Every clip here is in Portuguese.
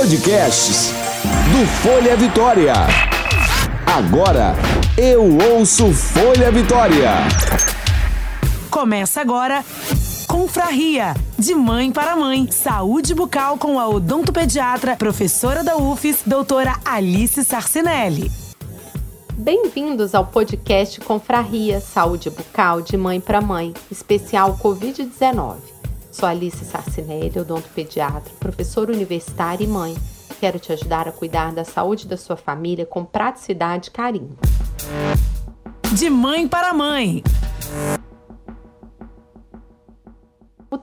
Podcasts do Folha Vitória. Agora eu ouço Folha Vitória. Começa agora Confraria, de mãe para mãe. Saúde bucal com a odontopediatra, professora da UFES, doutora Alice Sarcinelli. Bem-vindos ao podcast Confraria, Saúde bucal de mãe para mãe, especial Covid-19. Sou Alice Sarcinelli, odontopediatra, professora universitária e mãe. Quero te ajudar a cuidar da saúde da sua família com praticidade e carinho. De mãe para mãe.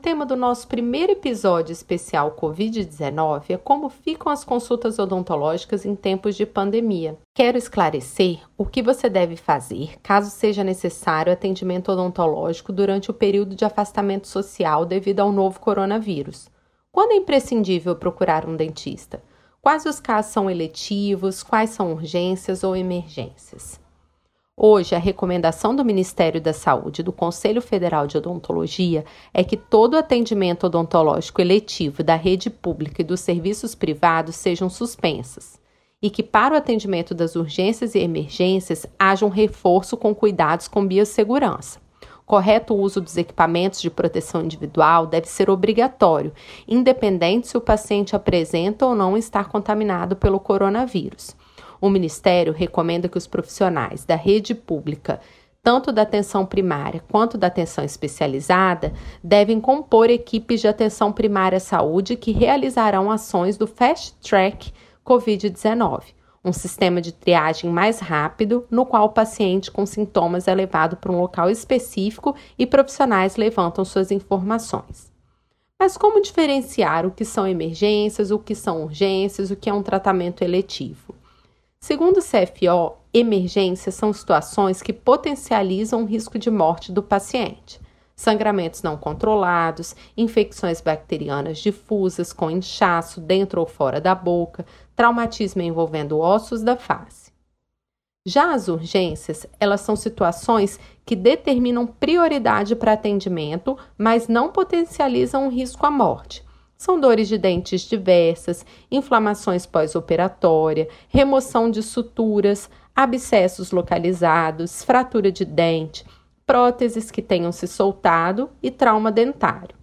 Tema do nosso primeiro episódio especial Covid-19 é como ficam as consultas odontológicas em tempos de pandemia. Quero esclarecer o que você deve fazer caso seja necessário atendimento odontológico durante o período de afastamento social devido ao novo coronavírus. Quando é imprescindível procurar um dentista? Quais os casos são eletivos? Quais são urgências ou emergências? Hoje, a recomendação do Ministério da Saúde e do Conselho Federal de Odontologia é que todo atendimento odontológico eletivo da rede pública e dos serviços privados sejam suspensas e que para o atendimento das urgências e emergências haja um reforço com cuidados com biossegurança. Correto uso dos equipamentos de proteção individual deve ser obrigatório, independente se o paciente apresenta ou não estar contaminado pelo coronavírus. O Ministério recomenda que os profissionais da rede pública, tanto da atenção primária quanto da atenção especializada, devem compor equipes de atenção primária à saúde que realizarão ações do Fast Track COVID-19, um sistema de triagem mais rápido, no qual o paciente com sintomas é levado para um local específico e profissionais levantam suas informações. Mas como diferenciar o que são emergências, o que são urgências, o que é um tratamento eletivo? Segundo o CFO, emergências são situações que potencializam o risco de morte do paciente. Sangramentos não controlados, infecções bacterianas difusas com inchaço dentro ou fora da boca, traumatismo envolvendo ossos da face. Já as urgências, elas são situações que determinam prioridade para atendimento, mas não potencializam o risco à morte. São dores de dentes diversas, inflamações pós-operatória, remoção de suturas, abscessos localizados, fratura de dente, próteses que tenham se soltado e trauma dentário.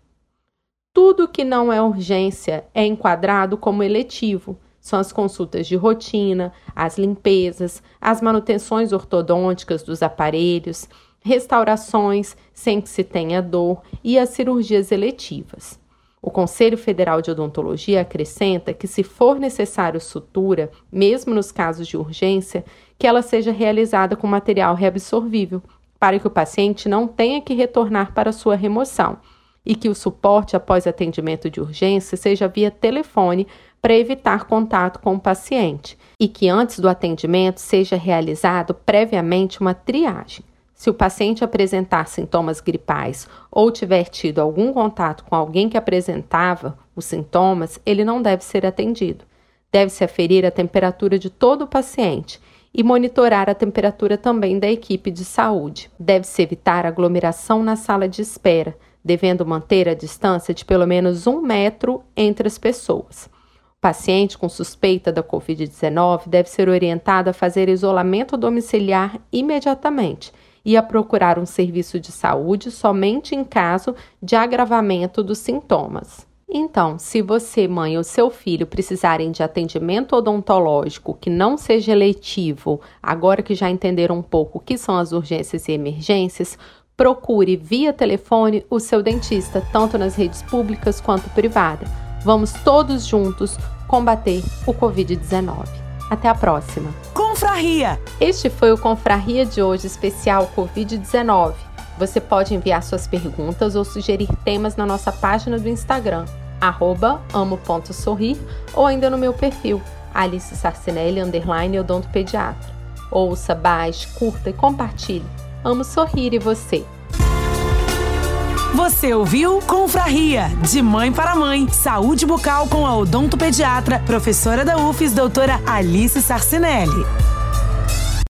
Tudo que não é urgência é enquadrado como eletivo. São as consultas de rotina, as limpezas, as manutenções ortodônticas dos aparelhos, restaurações sem que se tenha dor e as cirurgias eletivas. O Conselho Federal de Odontologia acrescenta que, se for necessário sutura, mesmo nos casos de urgência, que ela seja realizada com material reabsorvível, para que o paciente não tenha que retornar para sua remoção, e que o suporte após atendimento de urgência seja via telefone para evitar contato com o paciente, e que antes do atendimento seja realizado previamente uma triagem. Se o paciente apresentar sintomas gripais ou tiver tido algum contato com alguém que apresentava os sintomas, ele não deve ser atendido. Deve-se aferir a temperatura de todo o paciente e monitorar a temperatura também da equipe de saúde. Deve-se evitar aglomeração na sala de espera, devendo manter a distância de pelo menos um metro entre as pessoas. O paciente com suspeita da Covid-19 deve ser orientado a fazer isolamento domiciliar imediatamente e a procurar um serviço de saúde somente em caso de agravamento dos sintomas. Então, se você, mãe ou seu filho precisarem de atendimento odontológico que não seja eletivo, agora que já entenderam um pouco o que são as urgências e emergências, procure via telefone o seu dentista, tanto nas redes públicas quanto privada. Vamos todos juntos combater o Covid-19. Até a próxima! Confraria. Este foi o Confraria de hoje, especial Covid-19. Você pode enviar suas perguntas ou sugerir temas na nossa página do Instagram, amo.sorrir, ou ainda no meu perfil, Alice Sarcinelli, underline odontopediatra. Ouça, baixe, curta e compartilhe. Amo sorrir e você. Você ouviu Confraria, de mãe para mãe. Saúde bucal com a odontopediatra, professora da UFES, doutora Alice Sarcinelli.